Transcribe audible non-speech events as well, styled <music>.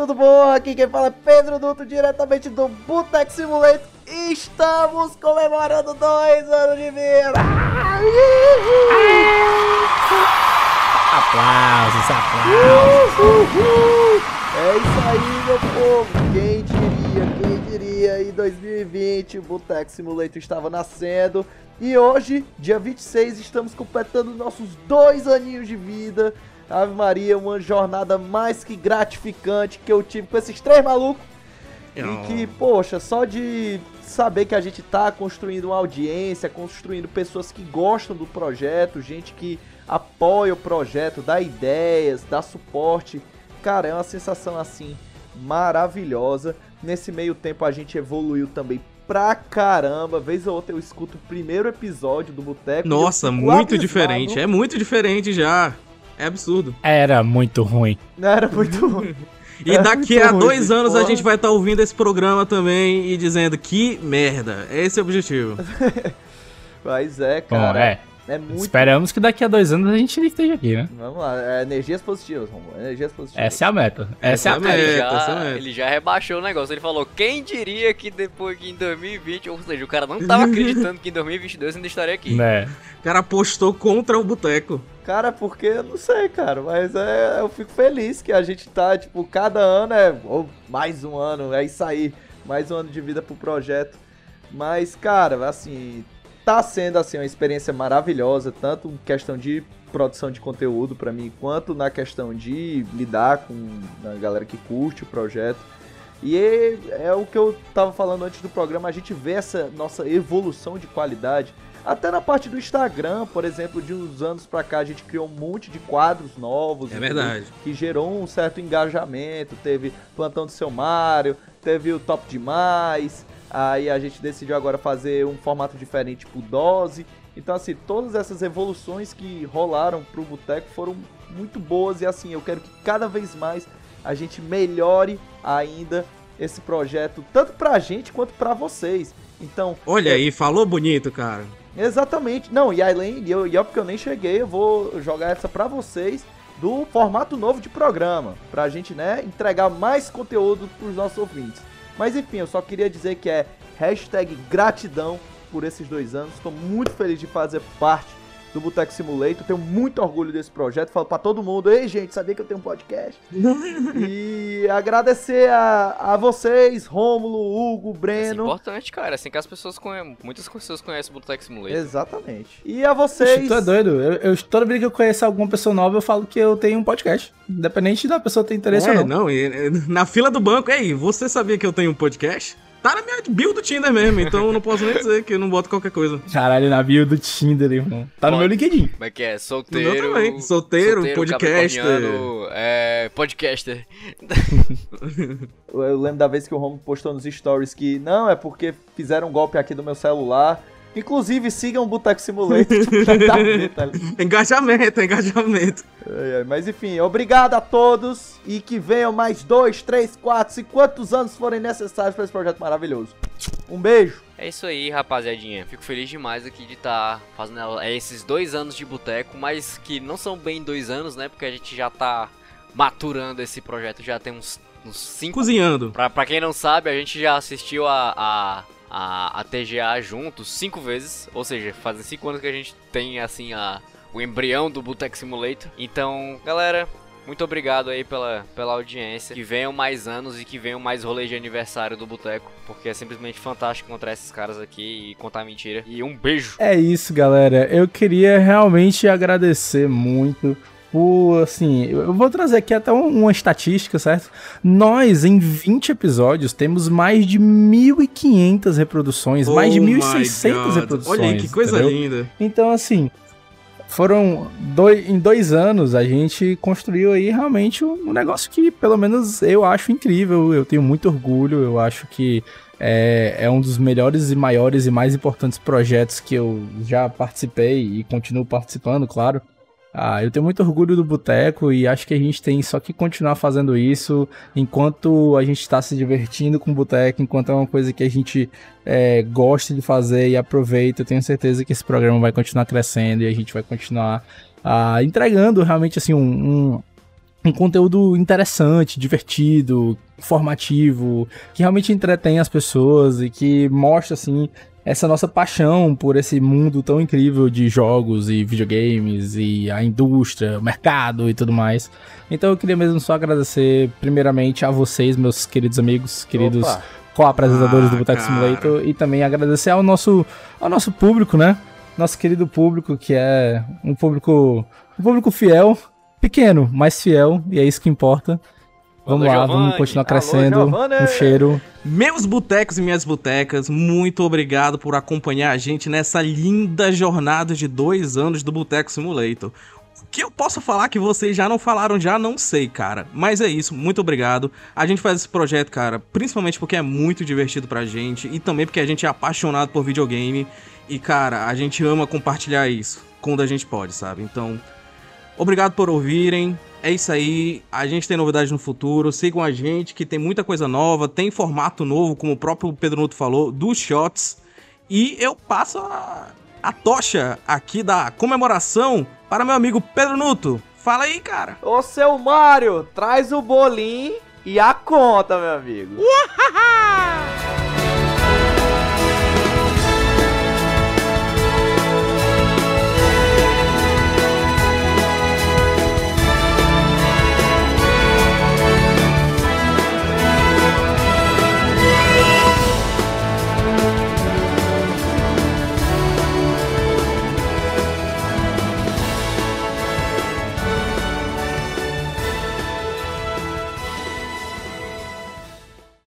Tudo bom? Aqui quem fala é Pedro Duto, diretamente do Boteco Simulator. E Estamos comemorando dois anos de vida! Aplausos, aplausos. Uhul! É isso aí, meu povo! Quem diria, quem diria? Em 2020 o Boteco Simulator estava nascendo. E hoje, dia 26, estamos completando nossos dois aninhos de vida. Ave Maria, uma jornada mais que gratificante que eu tive com esses três malucos. E que, poxa, só de saber que a gente tá construindo uma audiência, construindo pessoas que gostam do projeto, gente que apoia o projeto, dá ideias, dá suporte. Cara, é uma sensação assim maravilhosa. Nesse meio tempo a gente evoluiu também pra caramba. Vez ou outra eu escuto o primeiro episódio do Boteco. Nossa, muito diferente. É muito diferente já. É absurdo. Era muito ruim. Era muito <laughs> ruim. E É daqui a ruim, dois anos a porra. gente vai estar ouvindo esse programa também e dizendo que merda. Esse é o objetivo. <laughs> Mas é, Bom, cara. é. É muito. Esperamos que daqui a dois anos a gente esteja aqui, né? Vamos lá, é, energias positivas, Romulo. Energias positivas. Essa é a meta. Essa é a Essa meta. é Ele Meta, essa já, meta. ele já rebaixou o negócio. Ele falou: quem diria que depois que em 2020, ou seja, o cara não tava acreditando que em 2022 ainda estaria aqui. Né? O cara apostou contra o boteco. Cara, porque eu não sei, cara, mas é, eu fico feliz que a gente tá, tipo, cada ano é oh, mais um ano, é isso aí, mais um ano de vida pro projeto. Mas, cara, assim, tá sendo assim uma experiência maravilhosa, tanto em questão de produção de conteúdo pra mim, quanto na questão de lidar com a galera que curte o projeto. E é, é o que eu tava falando antes do programa, a gente vê essa nossa evolução de qualidade. Até na parte do Instagram, por exemplo, de uns anos pra cá, a gente criou um monte de quadros novos. É verdade. Que gerou um certo engajamento. Teve Plantão do Seu Mário, teve o Top Demais. Aí a gente decidiu agora fazer um formato diferente, tipo Dose. Então, assim, todas essas evoluções que rolaram pro Boteco foram muito boas. E, assim, eu quero que cada vez mais a gente melhore ainda esse projeto, tanto pra gente quanto pra vocês. Então, Olha aí, falou bonito, cara. Exatamente. Não, e além, eu, e eu porque eu nem cheguei, eu vou jogar essa pra vocês do formato novo de programa, pra gente, né, entregar mais conteúdo pros nossos ouvintes. Mas enfim, eu só queria dizer que é hashtag gratidão por esses dois anos. Estou muito feliz de fazer parte do Boteco Simulator. Tenho muito orgulho desse projeto. Falo pra todo mundo, ei gente, sabia que eu tenho um podcast? <laughs> e agradecer a, a vocês, Rômulo, Hugo, Isso é Breno. importante, cara. Assim que as pessoas conhecem. Muitas pessoas conhecem o Boteco Simulator. Exatamente. E a vocês. tu é doido. Eu, eu- toda vez que eu conheço alguma pessoa nova, eu falo que eu tenho um podcast. Independente da pessoa ter interesse É, ou não. não, e, na fila do banco, ei, você sabia que eu tenho um podcast? Tá na minha bio do Tinder mesmo, então eu não posso nem dizer que eu não boto qualquer coisa. Caralho, na bio do Tinder, irmão. Tá no meu LinkedIn. Como é que é? Solteiro. No meu também. Solteiro, podcaster. capricorniano, É. Podcaster. Eu <laughs> eu lembro da vez que o Romulo postou nos stories que não, é porque fizeram um golpe aqui do meu celular. Inclusive, sigam o Boteco Simulator. <laughs> Tá ligado? Engajamento, engajamento. Ai, ai, Mas enfim, obrigado a todos e que venham mais dois, três, quatro, cinco, quantos anos forem necessários para esse projeto maravilhoso. Um beijo. É isso aí, rapaziadinha. Fico feliz demais aqui de estar fazendo é, esses dois anos de boteco, mas que não são bem dois anos, né? Porque a gente já tá maturando esse projeto já tem uns, uns cinco. Cozinhando. Pra, pra quem não sabe, a gente já assistiu a, a, a, a TGA juntos cinco vezes. Ou seja, fazem cinco anos que a gente tem assim a, o embrião do Boteco Simulator. Então, galera. Muito obrigado aí pela, pela audiência. Que venham mais anos e que venham mais rolês de aniversário do Boteco. Porque é simplesmente fantástico encontrar esses caras aqui e contar mentira. E um beijo. É isso, galera. Eu queria realmente agradecer muito por, assim, eu vou trazer aqui até um- uma estatística, certo? Nós, em 20 episódios, temos mais de 1.500 reproduções, mais de Oh my 1.600 God. reproduções. Olha aí, que coisa entendeu? linda. Então, assim, foram dois, em dois anos a gente construiu aí realmente um, um negócio que, pelo menos, eu acho incrível. Eu tenho muito orgulho. Eu acho que é, é um dos melhores e maiores e mais importantes projetos que eu já participei e continuo participando, claro. Ah, eu tenho muito orgulho do Boteco e acho que a gente tem só que continuar fazendo isso enquanto a gente está se divertindo com o Boteco, enquanto é uma coisa que a gente é, gosta de fazer e aproveita. Eu tenho certeza que esse programa vai continuar crescendo e a gente vai continuar ah, entregando realmente assim um, um, um conteúdo interessante, divertido, informativo, que realmente entretém as pessoas e que mostra assim essa nossa paixão por esse mundo tão incrível de jogos e videogames e a indústria, o mercado e tudo mais. Então eu queria mesmo só agradecer primeiramente a vocês, meus queridos amigos, queridos co-apresentadores Ah, do Boteco. Simulator e também agradecer ao nosso, ao nosso público, né? Nosso querido público, que é um público, um público fiel, pequeno, mas fiel, e é isso que importa. Vamos Alô, lá, vamos Giovanni. continuar Alô, crescendo. Giovanni. um cheiro. Meus botecos e minhas botecas, muito obrigado por acompanhar a gente nessa linda jornada de dois anos do Boteco Simulator. O que eu posso falar que vocês já não falaram já, não sei, cara. Mas é isso, muito obrigado. A gente faz esse projeto, cara, principalmente porque é muito divertido pra gente e também porque a gente é apaixonado por videogame. E, cara, a gente ama compartilhar isso quando a gente pode, sabe? Então, obrigado por ouvirem. É isso aí. A gente tem novidades no futuro. Sigam a gente, que tem muita coisa nova. Tem formato novo, como o próprio Pedro Nuto falou, dos shots. E eu passo a, a tocha aqui da comemoração para meu amigo Pedro Nuto. Fala aí, cara. Ô, seu Mário, traz o bolinho e a conta, meu amigo.